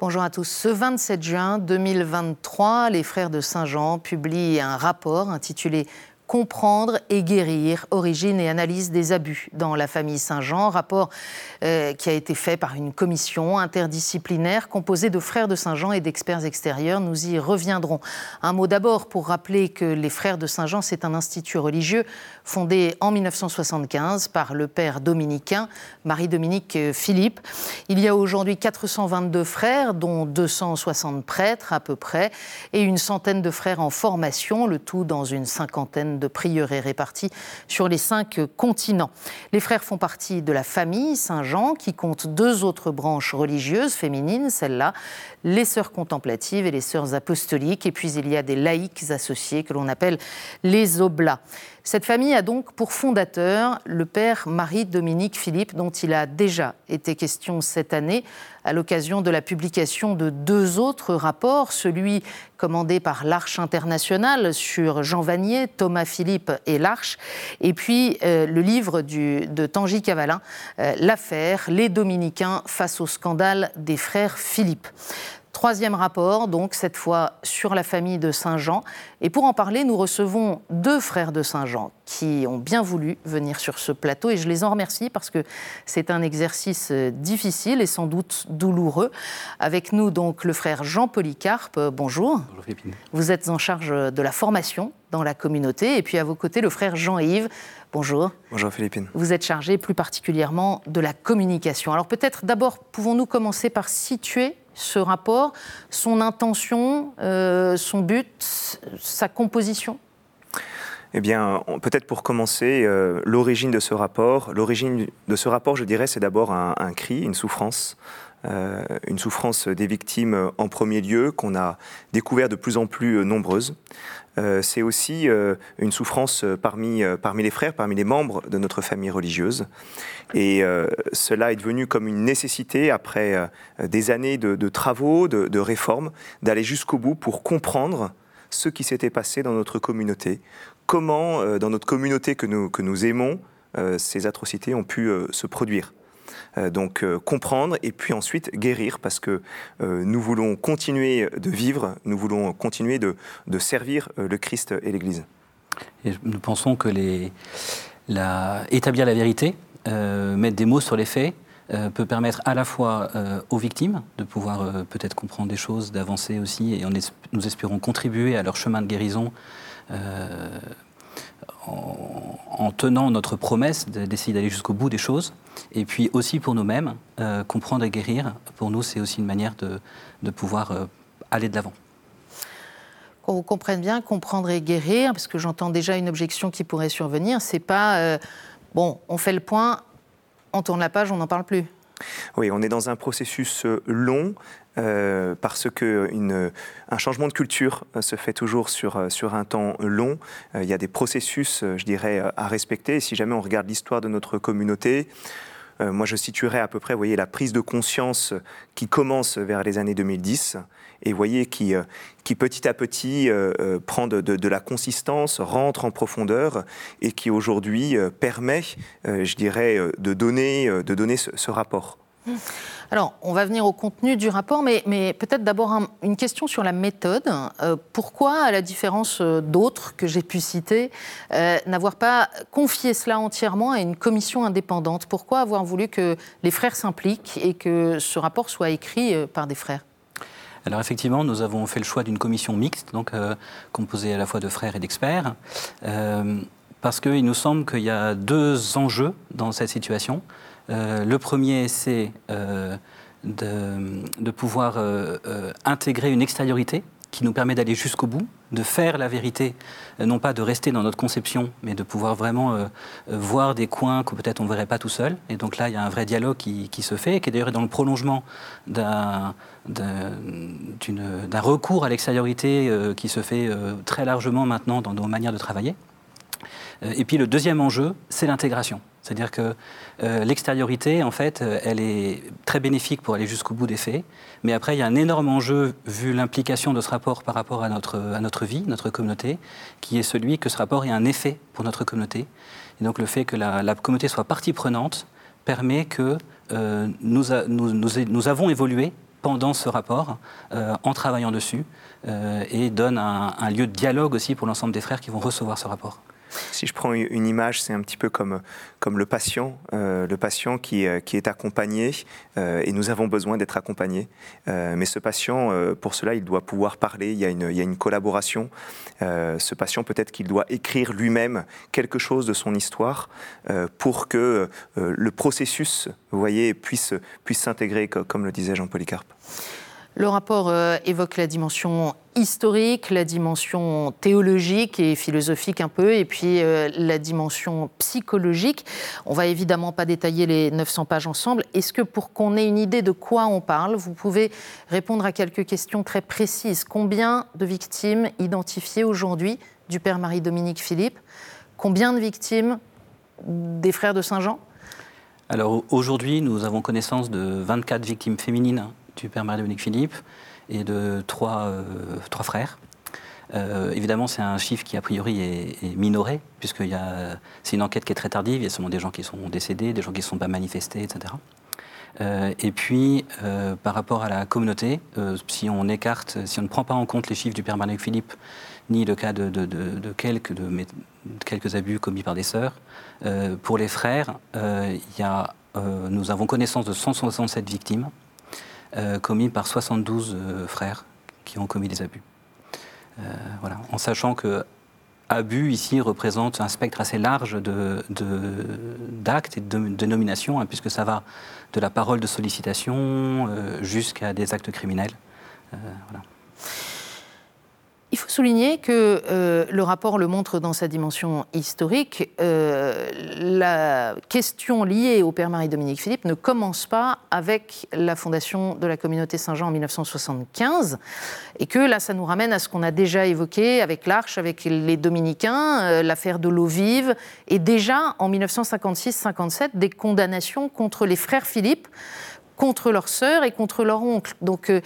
Bonjour à tous. Ce 27 juin 2023, les frères de Saint-Jean publient un rapport intitulé comprendre et guérir, origine et analyse des abus dans la famille Saint-Jean. Rapport euh, qui a été fait par une commission interdisciplinaire composée de frères de Saint-Jean et d'experts extérieurs. Nous y reviendrons. Un mot d'abord pour rappeler que les frères de Saint-Jean, c'est un institut religieux fondé en 1975 par le père dominicain Marie-Dominique Philippe. Il y a aujourd'hui 422 frères, dont 260 prêtres à peu près, et une centaine de frères en formation, le tout dans une cinquantaine de prieurés répartis sur les cinq continents. Les frères font partie de la famille Saint-Jean qui compte deux autres branches religieuses féminines, celles-là, les sœurs contemplatives et les sœurs apostoliques. Et puis il y a des laïcs associés que l'on appelle les oblats. Cette famille a donc pour fondateur le père Marie-Dominique Philippe, dont il a déjà été question cette année à l'occasion de la publication de deux autres rapports, celui commandé par l'Arche internationale sur Jean Vanier, Thomas Philippe et l'Arche, et puis euh, le livre de Tanguy Cavalin, euh, L'affaire, les dominicains face au scandale des frères Philippe. Troisième rapport, donc cette fois sur la famille de Saint-Jean. Et pour en parler, nous recevons deux frères de Saint-Jean qui ont bien voulu venir sur ce plateau et je les en remercie parce que c'est un exercice euh, difficile et sans doute douloureux. Avec nous donc le frère Jean Polycarpe, bonjour. Bonjour Philippine. Vous êtes en charge de la formation dans la communauté et puis à vos côtés le frère Jean-Yves. Bonjour. Bonjour Philippine. Vous êtes chargé plus particulièrement de la communication. Alors peut-être d'abord pouvons-nous commencer par situer ce rapport, son intention, euh, son but, sa composition eh bien, peut-être pour commencer, euh, l'origine de ce rapport. L'origine de ce rapport, je dirais, c'est d'abord un, cri, une souffrance. Euh, une souffrance des victimes en premier lieu, qu'on a découvert de plus en plus nombreuses. Euh, c'est aussi euh, une souffrance euh, parmi, les frères, parmi les membres de notre famille religieuse. Et cela est devenu comme une nécessité, après des années de, travaux, de, réformes, d'aller jusqu'au bout pour comprendre ce qui s'était passé dans notre communauté, comment, dans notre communauté que nous aimons, ces atrocités ont pu se produire. Euh, donc euh, comprendre et puis ensuite guérir parce que euh, nous voulons continuer de vivre, nous voulons continuer de, servir le Christ et l'Église. Nous pensons que les, la, établir la vérité, mettre des mots sur les faits, peut permettre à la fois aux victimes de pouvoir peut-être comprendre des choses, d'avancer aussi, et nous espérons contribuer à leur chemin de guérison en, tenant notre promesse d'essayer d'aller jusqu'au bout des choses. Et puis aussi pour nous-mêmes, euh, comprendre et guérir, pour nous, c'est aussi une manière de, pouvoir euh, aller de l'avant. Qu'on comprenne bien, comprendre et guérir, parce que j'entends déjà une objection qui pourrait survenir, c'est pas, euh, bon, on fait le point, on tourne la page, on n'en parle plus. Oui, on est dans un processus long euh, parce que un changement de culture euh, se fait toujours sur, euh, sur un temps long. il y a des processus, je dirais, à respecter. Si jamais on regarde l'histoire de notre communauté, moi, je situerais à peu près, vous voyez, la prise de conscience qui commence vers les années 2010 et voyez qui, qui petit à petit prend de, la consistance, rentre en profondeur et qui aujourd'hui permet, je dirais, de donner, de donner ce rapport. Alors, on va venir au contenu du rapport, mais, peut-être d'abord une question sur la méthode. Euh, pourquoi, à la différence euh, d'autres que j'ai pu citer, euh, n'avoir pas confié cela entièrement à une commission indépendante? Pourquoi avoir voulu que les frères s'impliquent et que ce rapport soit écrit par des frères? Alors effectivement, nous avons fait le choix d'une commission mixte, donc composée à la fois de frères et d'experts, parce qu'il nous semble qu'il y a deux enjeux dans cette situation. Euh, le premier, c'est euh, de, pouvoir euh, intégrer une extériorité qui nous permet d'aller jusqu'au bout, de faire la vérité, non pas de rester dans notre conception, mais de pouvoir vraiment voir des coins que peut-être on ne verrait pas tout seul. Et donc là, il y a un vrai dialogue qui, se fait, qui est d'ailleurs dans le prolongement d'un recours à l'extériorité qui se fait très largement maintenant dans nos manières de travailler. Et puis le deuxième enjeu, c'est l'intégration. C'est-à-dire que euh, l'extériorité, en fait, euh, elle est très bénéfique pour aller jusqu'au bout des faits. Mais après, il y a un énorme enjeu, vu l'implication de ce rapport par rapport à notre, à notre vie, notre communauté, qui est celui que ce rapport ait un effet pour notre communauté. Et donc le fait que la, communauté soit partie prenante permet que euh, nous, nous, avons évolué pendant ce rapport, en travaillant dessus, et donne un lieu de dialogue aussi pour l'ensemble des frères qui vont recevoir ce rapport. Si je prends une image, c'est un petit peu comme, comme le patient, euh, le patient qui, euh, qui est accompagné, euh, et nous avons besoin d'être accompagnés. mais ce patient, pour cela, il doit pouvoir parler, il y a une, il y a une collaboration. ce patient, peut-être qu'il doit écrire lui-même quelque chose de son histoire pour que le processus, voyez, puisse, puisse s'intégrer, comme le disait Jean Polycarpe. Le rapport euh, évoque la dimension historique, la dimension théologique et philosophique un peu, et puis euh, la dimension psychologique. On va évidemment pas détailler les 900 pages ensemble. Est-ce que pour qu'on ait une idée de quoi on parle, vous pouvez répondre à quelques questions très précises Combien de victimes identifiées aujourd'hui du père Marie-Dominique Philippe? Combien de victimes des frères de Saint-Jean? Alors aujourd'hui, nous avons connaissance de 24 victimes féminines du père Marie-Dominique Philippe et de trois, euh, trois frères. Euh, évidemment, c'est un chiffre qui, a priori, est, minoré, puisque c'est une enquête qui est très tardive. Il y a seulement des gens qui sont décédés, des gens qui ne sont pas manifestés, etc. Euh, et puis, par rapport à la communauté, si on écarte, si on ne prend pas en compte les chiffres du père Marie-Dominique Philippe, ni le cas de, de, quelques, de, quelques abus commis par des sœurs, pour les frères, y a, nous avons connaissance de 167 victimes. Euh, commis par 72 euh, frères qui ont commis des abus. Euh, voilà. En sachant que abus ici représente un spectre assez large d'actes de, et de dénominations, hein, puisque ça va de la parole de sollicitation jusqu'à des actes criminels. voilà. Il faut souligner que euh, le rapport le montre dans sa dimension historique. Euh, la question liée au Père Marie-Dominique Philippe ne commence pas avec la fondation de la communauté Saint-Jean en 1975, et que là, ça nous ramène à ce qu'on a déjà évoqué avec l'Arche, avec les Dominicains, euh, l'affaire de l'eau vive, et déjà en 1956-57, des condamnations contre les frères Philippe contre leur sœur et contre leur oncle. Donc euh,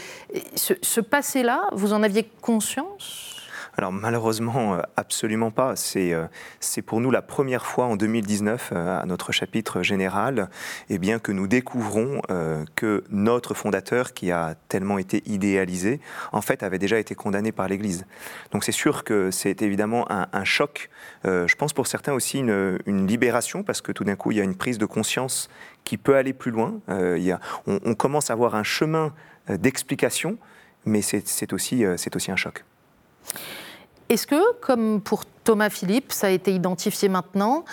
ce, passé-là, vous en aviez conscience? Alors malheureusement, euh, absolument pas. Euh, c'est pour nous la première fois en 2019, à notre chapitre général, eh bien, que nous découvrons que notre fondateur, qui a tellement été idéalisé, en fait avait déjà été condamné par l'Église. Donc c'est sûr que c'est évidemment un, choc. je pense pour certains aussi une libération, parce que tout d'un coup, il y a une prise de conscience qui peut aller plus loin. Euh, il y a, on, commence à avoir un chemin euh, d'explication, mais c'est aussi, euh, aussi un choc. Est-ce que, comme pour Thomas Philippe, ça a été identifié maintenant,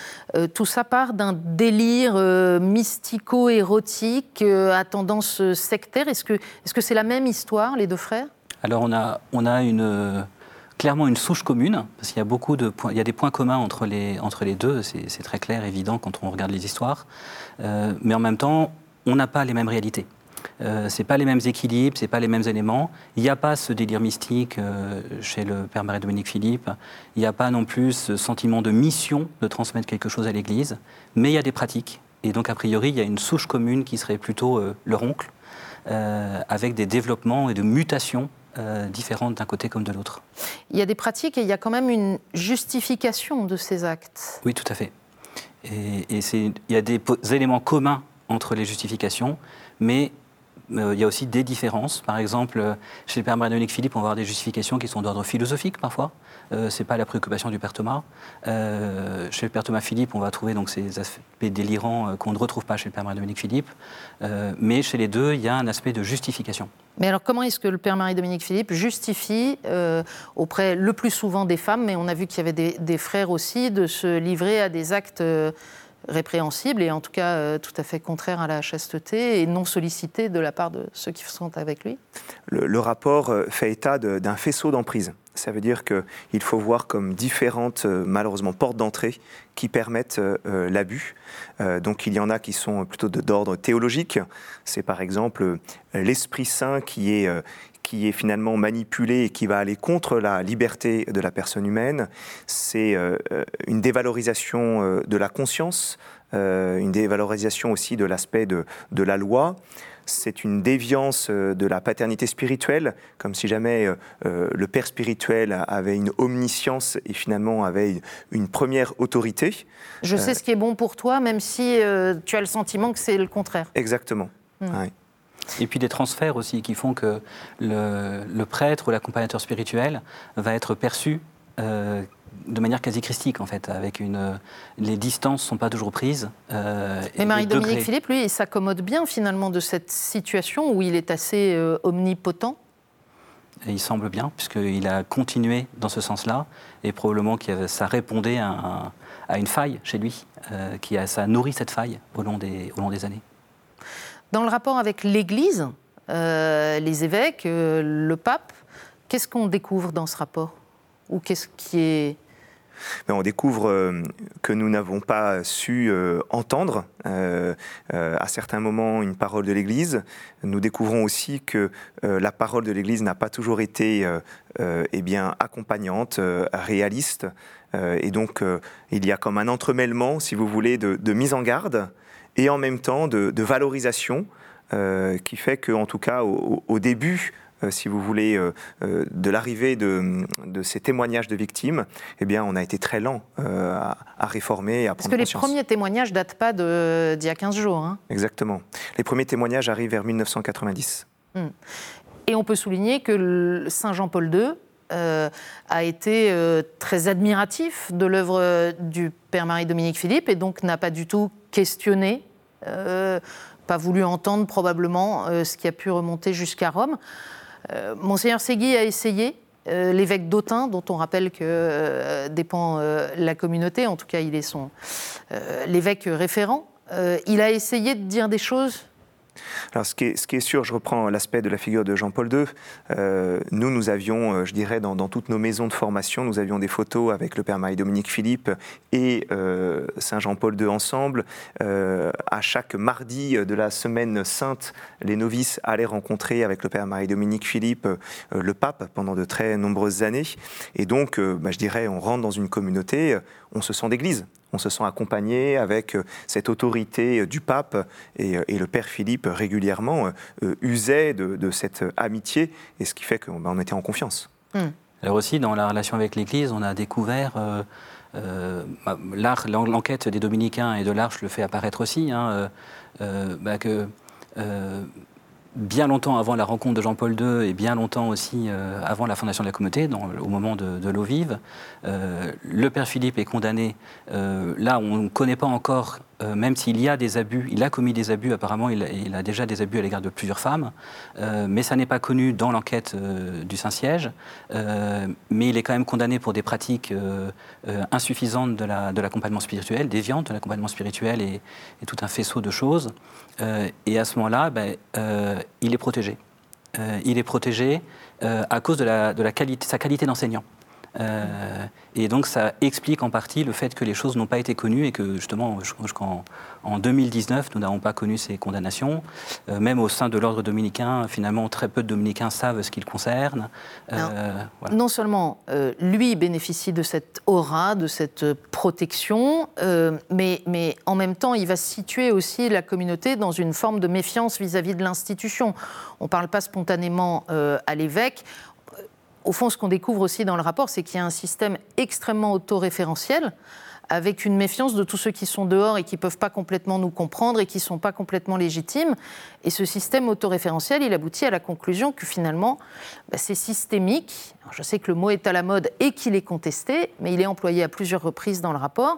tout ça part d'un délire mystico-érotique à tendance sectaire? Est-ce que c'est -ce c'est la même histoire, les deux frères? Alors on a, on a une clairement une souche commune, parce qu'il y a beaucoup de points, il y a des points communs entre les, entre les deux, c'est très clair, évident quand on regarde les histoires, euh, mais en même temps, on n'a pas les mêmes réalités. Euh, c'est pas les mêmes équilibres, c'est pas les mêmes éléments. Il n'y a pas ce délire mystique euh, chez le père Marie-Dominique Philippe. Il n'y a pas non plus ce sentiment de mission de transmettre quelque chose à l'Église. Mais il y a des pratiques. Et donc, a priori, il y a une souche commune qui serait plutôt euh, leur oncle, avec des développements et de mutations euh, différentes d'un côté comme de l'autre. Il y a des pratiques et il y a quand même une justification de ces actes. Oui, tout à fait. Et, il y a des éléments communs entre les justifications, mais il y a aussi des différences. Par exemple, chez le père Marie-Dominique Philippe, on va avoir des justifications qui sont d'ordre philosophique parfois. Euh, ce n'est pas la préoccupation du père Thomas. Euh, chez le père Thomas Philippe, on va trouver donc ces aspects délirants qu'on ne retrouve pas chez le père Marie-Dominique Philippe. mais chez les deux, il y a un aspect de justification. Mais alors, comment est-ce que le père Marie-Dominique Philippe justifie auprès le plus souvent des femmes, mais on a vu qu'il y avait des, frères aussi, de se livrer à des actes répréhensible et en tout cas euh, tout à fait contraire à la chasteté et non sollicité de la part de ceux qui sont avec lui Le, rapport euh, fait état d'un faisceau d'emprise. Ça veut dire qu'il faut voir comme différentes, euh, malheureusement, portes d'entrée qui permettent l'abus. donc il y en a qui sont plutôt d'ordre théologique. C'est par exemple l'Esprit Saint qui est, qui est finalement manipulé et qui va aller contre la liberté de la personne humaine. C'est euh, euh, une dévalorisation euh, de la conscience, une dévalorisation aussi de l'aspect de, de, la loi. C'est une déviance de la paternité spirituelle, comme si jamais le père spirituel avait une omniscience et finalement avait une, première autorité. Je sais ce qui est bon pour toi, même si tu as le sentiment que c'est le contraire. Exactement. Hmm. Et puis des transferts aussi qui font que le, prêtre ou l'accompagnateur spirituel va être perçu euh, de manière quasi christique en fait, avec une les distances sont pas toujours prises. Euh, Mais Marie-Dominique Philippe, lui, il s'accommode bien finalement de cette situation où il est assez euh, omnipotent. Et il semble bien, puisqu'il a continué dans ce sens-là, et probablement que ça répondait à, une faille chez lui, qui a, ça a nourri cette faille au long des, au long des années. Dans le rapport avec l'Église, les évêques, le pape, qu'est-ce qu'on découvre dans ce rapport Ou qu'est-ce qui est ben, on découvre euh, que nous n'avons pas su euh, entendre euh, à certains moments une parole de l'Église. Nous découvrons aussi que la parole de l'Église n'a pas toujours été eh bien, accompagnante, réaliste. et donc, il y a comme un entremêlement, si vous voulez, de, mise en garde et en même temps de, valorisation qui fait qu'en tout cas, au début euh, si vous voulez, euh, euh, de l'arrivée de, ces témoignages de victimes, eh bien, on a été très lent à, réformer et à prendre Parce que les premiers témoignages datent pas d'il y a 15 jours. Hein. Exactement. Les premiers témoignages arrivent vers 1990. Hmm. Et on peut souligner que Saint Jean-Paul II a été très admiratif de l'œuvre du Père Marie-Dominique Philippe et donc n'a pas du tout questionné, pas voulu entendre probablement ce qui a pu remonter jusqu'à Rome. Euh, Monseigneur Segui a essayé, euh, l'évêque d'Autun, dont on rappelle que euh, dépend la communauté, en tout cas il est son l'évêque référent, il a essayé de dire des choses alors, ce qui, est, sûr, je reprends l'aspect de la figure de Jean-Paul II. Euh, nous, nous avions, euh, je dirais, dans, toutes nos maisons de formation, nous avions des photos avec le père Marie-Dominique Philippe et euh, Saint Jean-Paul II ensemble. à chaque mardi de la semaine sainte, les novices allaient rencontrer avec le père Marie-Dominique Philippe le pape pendant de très nombreuses années. Et donc, bah, je dirais, on rentre dans une communauté, on se sent d'église on se sent accompagné avec euh, cette autorité euh, du pape et, euh, le père Philippe régulièrement usait de, cette amitié et ce qui fait qu'on ben, était en confiance. Hmm. Alors aussi, dans la relation avec l'Église, on a découvert... Bah, l'enquête des dominicains et de l'Arche le fait apparaître aussi, hein, bah, que bien longtemps avant la rencontre de Jean-Paul II et bien longtemps aussi euh, avant la fondation de la communauté, au moment de, l'eau vive, euh, le père Philippe est condamné. Euh, là, on ne connaît pas encore euh, même s'il y a des abus, il a commis des abus, apparemment il, a déjà des abus à l'égard de plusieurs femmes, euh, mais ça n'est pas connu dans l'enquête euh, du Saint-Siège, mais il est quand même condamné pour des pratiques insuffisantes de l'accompagnement spirituel, déviantes de l'accompagnement spirituel et, tout un faisceau de choses. et à ce moment-là, ben, il est protégé. il est protégé à cause de, sa qualité d'enseignant. Euh, et donc ça explique en partie le fait que les choses n'ont pas été connues et que justement jusqu'en en 2019 nous n'avons pas connu ces condamnations. Euh, même au sein de l'ordre dominicain, finalement très peu de dominicains savent ce qu'il concerne. Euh, non seulement lui bénéficie de cette aura, de cette protection, mais, mais en même temps il va situer aussi la communauté dans une forme de méfiance vis-à-vis -vis de l'institution. On ne parle pas spontanément à l'évêque au fond, ce qu'on découvre aussi dans le rapport, c'est qu'il y a un système extrêmement autoréférentiel avec une méfiance de tous ceux qui sont dehors et qui ne peuvent pas complètement nous comprendre et qui ne sont pas complètement légitimes. Et ce système autoréférentiel, il aboutit à la conclusion que finalement, bah, c'est systémique. je sais que le mot est à la mode et qu'il est contesté, mais il est employé à plusieurs reprises dans le rapport.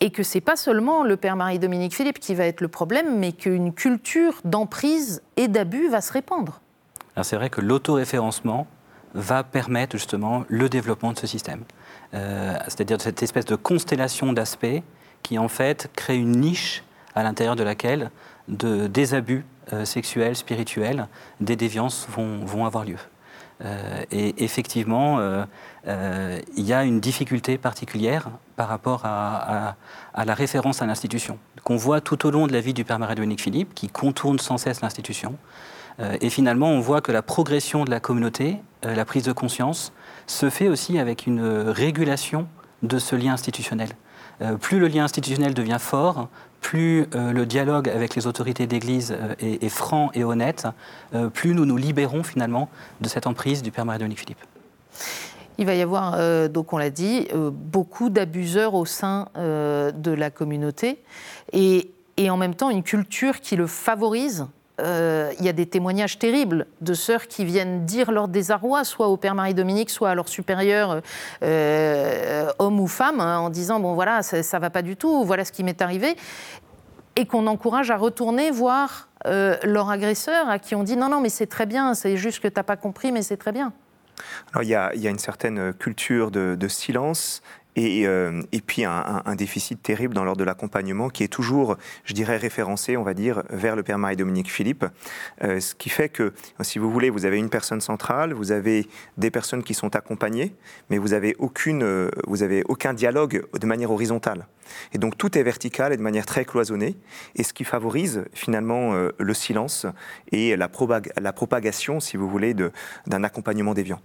Et que ce n'est pas seulement le père Marie-Dominique Philippe qui va être le problème, mais qu'une culture d'emprise et d'abus va se répandre. C'est vrai que l'autoréférencement, va permettre justement le développement de ce système. Euh, c'est-à-dire cette espèce de constellation d'aspects qui en fait crée une niche à l'intérieur de laquelle de, des abus euh, sexuels, spirituels, des déviances vont, avoir lieu. Euh, et effectivement, il y a une difficulté particulière par rapport à, à, la référence à l'institution, qu'on voit tout au long de la vie du Père Marie-Dominique Philippe, qui contourne sans cesse l'institution. Et finalement, on voit que la progression de la communauté euh, la prise de conscience se fait aussi avec une régulation de ce lien institutionnel. Euh, plus le lien institutionnel devient fort, plus euh, le dialogue avec les autorités d'Église est, franc et honnête, plus nous nous libérons finalement de cette emprise du Père Marie-Dominique Philippe. Il va y avoir, donc on l'a dit, beaucoup d'abuseurs au sein de la communauté et, en même temps une culture qui le favorise euh, il y a des témoignages terribles de sœurs qui viennent dire leur désarroi, soit au père Marie-Dominique, soit à leur supérieur, euh, homme ou femme, hein, en disant bon voilà, ça, ne va pas du tout, voilà ce qui m'est arrivé, et qu'on encourage à retourner voir euh, leur agresseur, à qui on dit non non mais c'est très bien, c'est juste que tu n'as pas compris, mais c'est très bien. Alors il y, a, une certaine culture de silence et, euh, et puis un, un, déficit terrible dans l'ordre de l'accompagnement qui est toujours, je dirais, référencé, on va dire, vers le Père Marie-Dominique Philippe. Euh, ce qui fait que, si vous voulez, vous avez une personne centrale, vous avez des personnes qui sont accompagnées, mais vous n'avez euh, vous avez aucun dialogue de manière horizontale. Et donc tout est vertical et de manière très cloisonnée, et ce qui favorise finalement euh, le silence et la, la propagation, si vous voulez, d'un accompagnement déviant.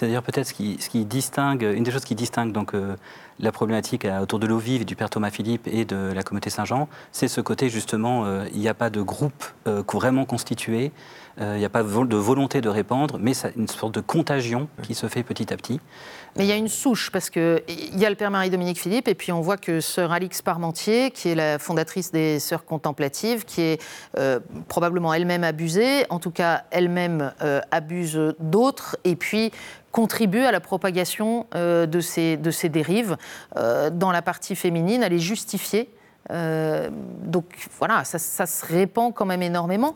C'est-à-dire peut-être ce qui, ce qui, distingue, une des choses qui distingue donc euh, la problématique autour de l'eau vive du père Thomas Philippe et de la communauté Saint-Jean, c'est ce côté justement, euh, il n'y a pas de groupe euh, vraiment constitué, il n'y a pas de volonté de répandre, mais ça, une sorte de contagion qui se fait petit à petit. Mais il y a une souche, parce qu'il y a le père Marie-Dominique Philippe, et puis on voit que sœur Alix Parmentier, qui est la fondatrice des Sœurs Contemplatives, qui est probablement elle-même abusée, en tout cas elle-même abuse d'autres, et puis contribue à la propagation euh, de, ces, de ces dérives euh, dans la partie féminine, elle est justifiée. Euh, donc voilà, ça, ça, se répand quand même énormément.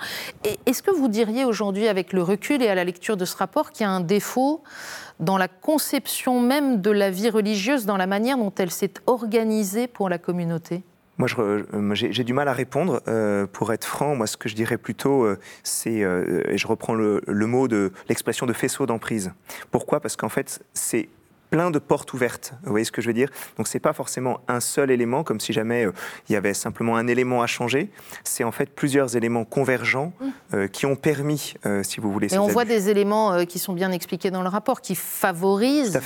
Est-ce que vous diriez aujourd'hui, avec le recul et à la lecture de ce rapport, qu'il y a un défaut dans la conception même de la vie religieuse, dans la manière dont elle s'est organisée pour la communauté? Moi, j'ai du mal à répondre. Euh, pour être franc, moi, ce que je dirais plutôt, euh, c'est, euh, et je reprends le, le mot de l'expression de faisceau d'emprise. Pourquoi? Parce qu'en fait, c'est plein de portes ouvertes. Vous voyez ce que je veux dire? Donc c'est pas forcément un seul élément, comme si jamais euh, il y avait simplement un élément à changer. C'est en fait plusieurs éléments convergents mmh. euh, qui ont permis, euh, si vous voulez. Et on voit des éléments qui sont bien expliqués dans le rapport, qui favorisent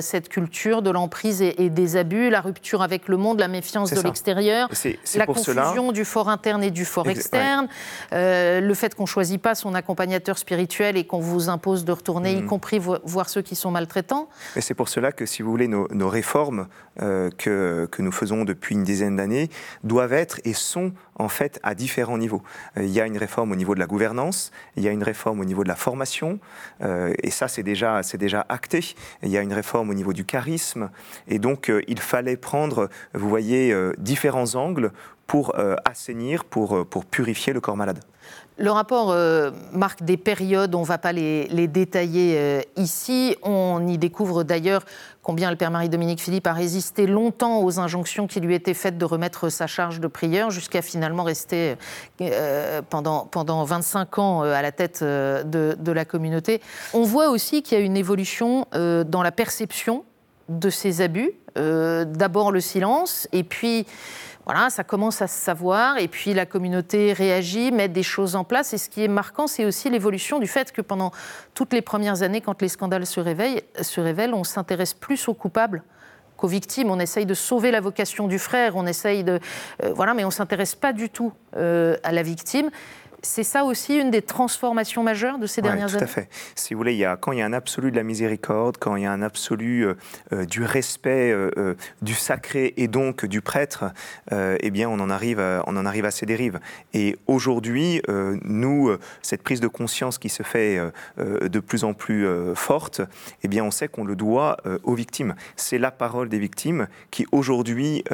cette culture de l'emprise et, des abus, la rupture avec le monde, la méfiance de l'extérieur, la confusion du fort interne et du fort externe, le fait qu'on choisit pas son accompagnateur spirituel et qu'on vous impose de retourner, y mmh. compris voir ceux qui sont maltraitants c'est pour cela que, si vous voulez, nos, réformes euh, que, nous faisons depuis une dizaine d'années doivent être et sont en fait à différents niveaux. Euh, il y a une réforme au niveau de la gouvernance, il y a une réforme au niveau de la formation, euh, et ça c'est déjà, acté. Il y a une réforme au niveau du charisme, et donc il fallait prendre, vous voyez, différents angles pour assainir, pour purifier le corps malade. Le rapport euh, marque des périodes, on ne va pas les, détailler euh, ici. On y découvre d'ailleurs combien le père Marie-Dominique Philippe a résisté longtemps aux injonctions qui lui étaient faites de remettre sa charge de prieur, jusqu'à finalement rester euh, pendant, pendant 25 ans à la tête de, de, la communauté. On voit aussi qu'il y a une évolution dans la perception de ces abus. D'abord le silence, et puis voilà, ça commence à se savoir, et puis la communauté réagit, met des choses en place. Et ce qui est marquant, c'est aussi l'évolution du fait que pendant toutes les premières années, quand les scandales se, réveillent, se révèlent, on s'intéresse plus aux coupables qu'aux victimes. On essaye de sauver la vocation du frère, on essaye de. Euh, voilà, mais on ne s'intéresse pas du tout euh, à la victime c'est ça aussi une des transformations majeures de ces dernières années Tout à fait. Si vous voulez, il y a, quand il y a un absolu de la miséricorde, quand il y a un absolu euh, euh, du respect euh, du sacré et donc du prêtre, eh bien, on en, arrive à, on en arrive à ces dérives. Et aujourd'hui, nous, cette prise de conscience qui se fait de plus en plus forte, eh bien, on sait qu'on le doit aux victimes. C'est la parole des victimes qui, aujourd'hui,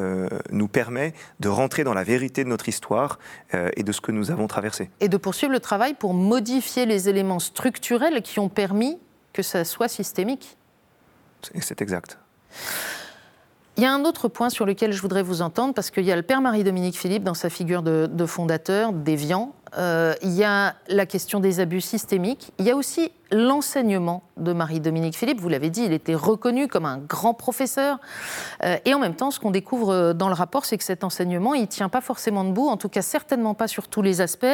nous permet de rentrer dans la vérité de notre histoire et de ce que nous avons traversé et de poursuivre le travail pour modifier les éléments structurels qui ont permis que ça soit systémique. C'est exact. Il y a un autre point sur lequel je voudrais vous entendre, parce qu'il y a le père Marie-Dominique Philippe dans sa figure de, fondateur, déviant. Euh, il y a la question des abus systémiques. Il y a aussi l'enseignement de Marie-Dominique Philippe. Vous l'avez dit, il était reconnu comme un grand professeur. Euh, et en même temps, ce qu'on découvre dans le rapport, c'est que cet enseignement, il ne tient pas forcément debout, en tout cas certainement pas sur tous les aspects.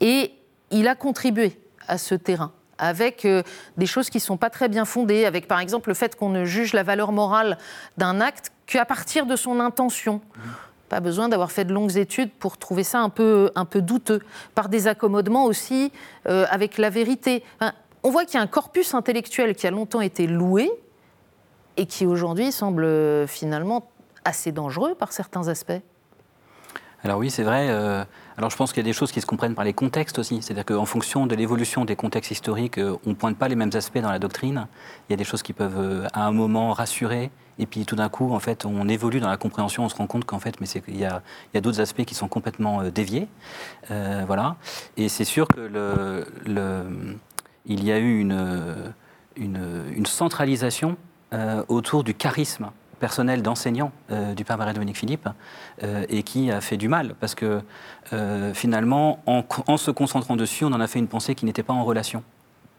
Et il a contribué à ce terrain avec euh, des choses qui ne sont pas très bien fondées, avec par exemple le fait qu'on ne juge la valeur morale d'un acte qu'à partir de son intention. Pas besoin d'avoir fait de longues études pour trouver ça un peu, douteux. Par des accommodements aussi euh, avec la vérité. on voit qu'il y a un corpus intellectuel qui a longtemps été loué et qui aujourd'hui semble euh, finalement assez dangereux par certains aspects. Alors oui, c'est vrai. Alors je pense qu'il y a des choses qui se comprennent par les contextes aussi. C'est-à-dire qu'en fonction de l'évolution des contextes historiques, on ne pointe pas les mêmes aspects dans la doctrine. Il y a des choses qui peuvent à un moment rassurer, et puis tout d'un coup, en fait, on évolue dans la compréhension, on se rend compte qu'en fait, mais il y a, d'autres aspects qui sont complètement déviés. voilà. Et c'est sûr que il y a eu une, centralisation euh, autour du charisme personnel d'enseignant euh, du père Marie-Dominique Philippe euh, et qui a fait du mal parce que finalement, en, se concentrant dessus, on en a fait une pensée qui n'était pas en relation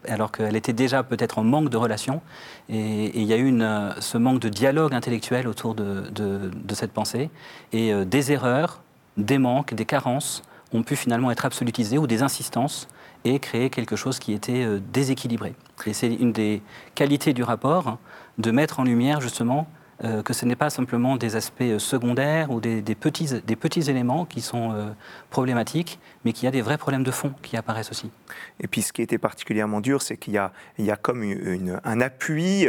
alors qu'elle était déjà peut-être en manque de relation. Et, il y a eu ce manque de dialogue intellectuel autour de, cette pensée. Et des erreurs, des manques, des carences ont pu finalement être absolutisées ou des insistances et créer quelque chose qui était euh, déséquilibré. Et c'est une des qualités du rapport de mettre en lumière justement euh, que ce n'est pas simplement des aspects euh, secondaires ou des, petits, éléments qui sont euh, problématiques, mais qu'il y a des vrais problèmes de fond qui apparaissent aussi. Et puis ce qui était particulièrement dur, c'est qu'il y a, comme un appui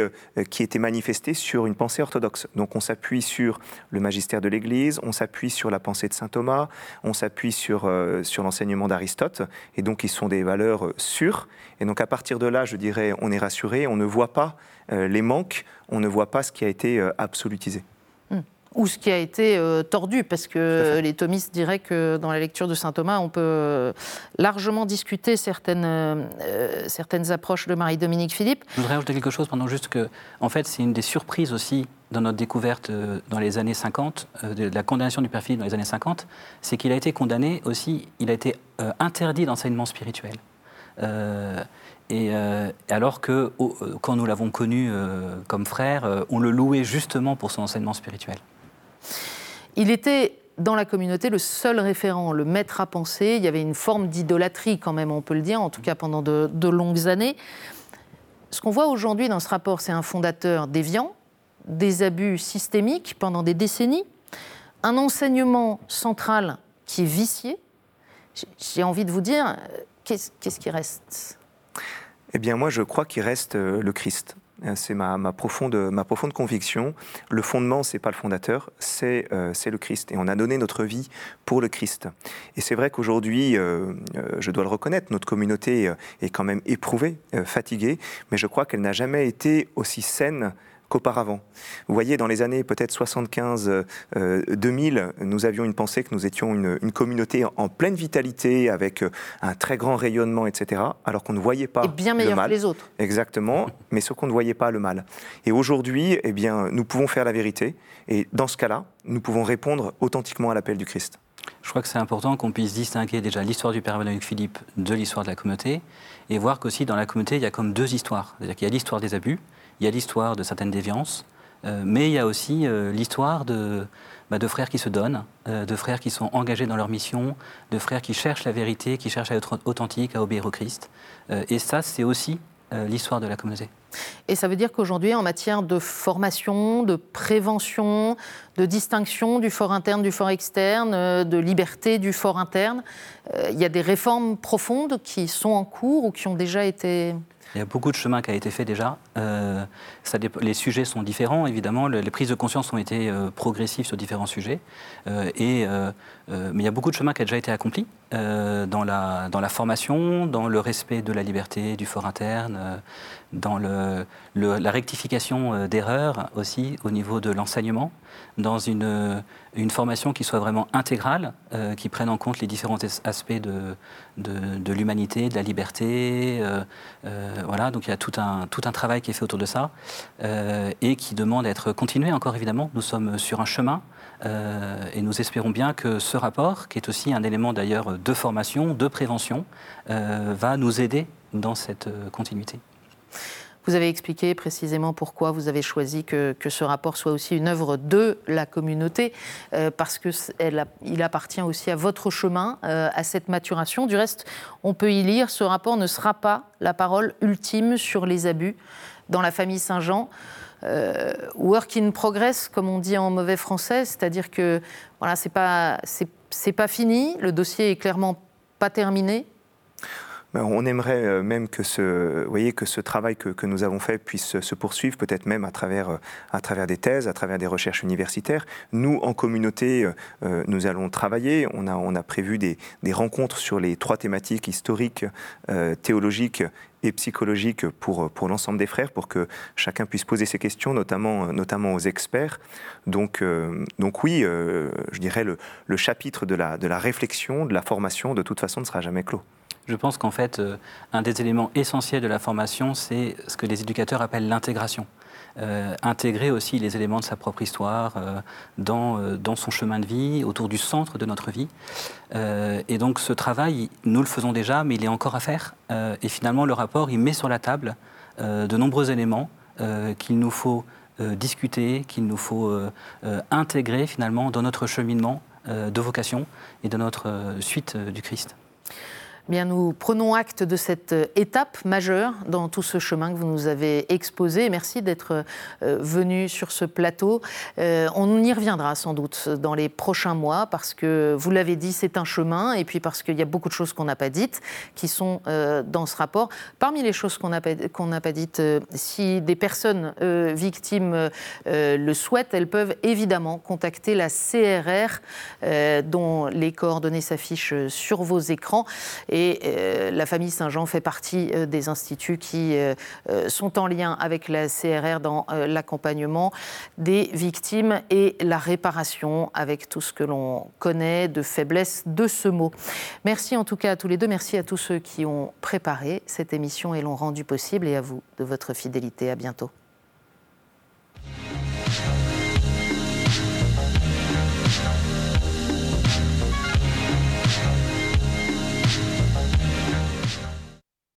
qui était manifesté sur une pensée orthodoxe. Donc on s'appuie sur le magistère de l'Église, on s'appuie sur la pensée de Saint Thomas, on s'appuie sur, sur l'enseignement d'Aristote, et donc ils sont des valeurs sûres. Et donc à partir de là, je dirais, on est rassuré, on ne voit pas les manques on ne voit pas ce qui a été euh, absolutisé. Hmm. Ou ce qui a été euh, tordu, parce que les thomistes diraient que dans la lecture de saint Thomas, on peut euh, largement discuter certaines, certaines approches de Marie-Dominique Philippe. Je voudrais ajouter quelque chose pendant juste que, en fait, c'est une des surprises aussi dans notre découverte dans les années 50, de la condamnation du père Philippe dans les années 50, c'est qu'il a été condamné aussi, il a été interdit d'enseignement spirituel. Et euh, alors que euh, quand nous l'avons connu euh, comme frère, on le louait justement pour son enseignement spirituel. Il était dans la communauté le seul référent, le maître à penser. Il y avait une forme d'idolâtrie quand même, on peut le dire, en tout cas pendant de longues années. Ce qu'on voit aujourd'hui dans ce rapport, c'est un fondateur déviant, des abus systémiques pendant des décennies, un enseignement central qui est vicié. J'ai envie de vous dire, qu'est-ce qui reste? Eh bien, moi, je crois qu'il reste euh, le Christ. Euh, c'est ma, profonde, ma profonde conviction. Le fondement, c'est pas le fondateur, c'est euh, le Christ. Et on a donné notre vie pour le Christ. Et c'est vrai qu'aujourd'hui, je dois le reconnaître, notre communauté est quand même éprouvée, fatiguée, mais je crois qu'elle n'a jamais été aussi saine qu'auparavant. Vous voyez, dans les années peut-être 75-2000, euh, nous avions une pensée que nous étions une, communauté en pleine vitalité, avec euh, un très grand rayonnement, etc., alors qu'on ne voyait pas Et bien meilleur que les autres. Exactement, mais ce qu'on ne voyait pas le mal. Et aujourd'hui, eh bien, nous pouvons faire la vérité, et dans ce cas-là, nous pouvons répondre authentiquement à l'appel du Christ. Je crois que c'est important qu'on puisse distinguer déjà l'histoire du Père Benoît Philippe de l'histoire de la communauté, et voir qu'aussi dans la communauté, il y a comme deux histoires. C'est-à-dire qu'il y a l'histoire des abus, il y a l'histoire de certaines déviances, euh, mais il y a aussi euh, l'histoire de, bah, de, frères qui se donnent, euh, de frères qui sont engagés dans leur mission, de frères qui cherchent la vérité, qui cherchent à être authentiques, à obéir au Christ. et ça, c'est aussi l'histoire de la communauté. Et ça veut dire qu'aujourd'hui, en matière de formation, de prévention, de distinction du fort interne, du fort externe, de liberté du fort interne, il y a des réformes profondes qui sont en cours ou qui ont déjà été il y a beaucoup de chemin qui a été fait déjà. Euh, les sujets sont différents, évidemment. les prises de conscience ont été euh, progressives sur différents sujets. Euh, et, mais il y a beaucoup de chemin qui a déjà été accompli dans la formation, dans le respect de la liberté, du fort interne, dans la rectification d'erreurs aussi au niveau de l'enseignement, dans une, une formation qui soit vraiment intégrale, qui prenne en compte les différents aspects de, de, l'humanité, de la liberté. voilà, donc il y a tout un, travail qui est fait autour de ça. Euh, et qui demande à être continué encore évidemment. Nous sommes sur un chemin euh, et nous espérons bien que ce rapport, qui est aussi un élément d'ailleurs de formation, de prévention, euh, va nous aider dans cette continuité. Vous avez expliqué précisément pourquoi vous avez choisi que, ce rapport soit aussi une œuvre de la communauté, parce qu'il appartient aussi à votre chemin, à cette maturation. Du reste, on peut y lire, ce rapport ne sera pas la parole ultime sur les abus dans la famille Saint-Jean. Euh, work in progress, comme on dit en mauvais français, c'est-à-dire que voilà, c'est pas pas fini, le dossier est clairement pas terminé. Ben, on aimerait euh, même que ce, voyez, que ce travail que, nous avons fait puisse se poursuivre, peut-être même à travers, euh, à travers des thèses, à travers des recherches universitaires. Nous, en communauté, euh, nous allons travailler. On a, on a prévu des, rencontres sur les trois thématiques historiques, théologiques et psychologiques pour, pour l'ensemble des frères, pour que chacun puisse poser ses questions, notamment, notamment aux experts. Donc, donc oui, je dirais le, le chapitre de la, de la réflexion, de la formation, de toute façon, ne sera jamais clos. Je pense qu'en fait, euh, un des éléments essentiels de la formation, c'est ce que les éducateurs appellent l'intégration. Euh, intégrer aussi les éléments de sa propre histoire euh, dans, dans, son chemin de vie, autour du centre de notre vie. et donc ce travail, nous le faisons déjà, mais il est encore à faire. et finalement, le rapport, il met sur la table de nombreux éléments qu'il nous faut discuter, qu'il nous faut intégrer finalement dans notre cheminement de vocation et de notre suite du Christ nous prenons acte de cette euh, étape majeure dans tout ce chemin que vous nous avez exposé. Merci d'être euh, venu sur ce plateau. Euh, on y reviendra sans doute dans les prochains mois parce que, vous l'avez dit, c'est un chemin et puis parce qu'il y a beaucoup de choses qu'on n'a pas dites qui sont dans ce rapport. Parmi les choses qu'on n'a pas, dites, si des personnes victimes le souhaitent, elles peuvent évidemment contacter la CRR dont les coordonnées s'affichent sur vos écrans. Euh, la famille Saint-Jean fait partie euh, des instituts qui euh, sont en lien avec la CRR dans l'accompagnement des victimes et la réparation avec tout ce que l'on connaît de faiblesse de ce mot. Merci en tout cas à tous les deux. Merci à tous ceux qui ont préparé cette émission et l'ont rendue possible et à vous de votre fidélité. À bientôt.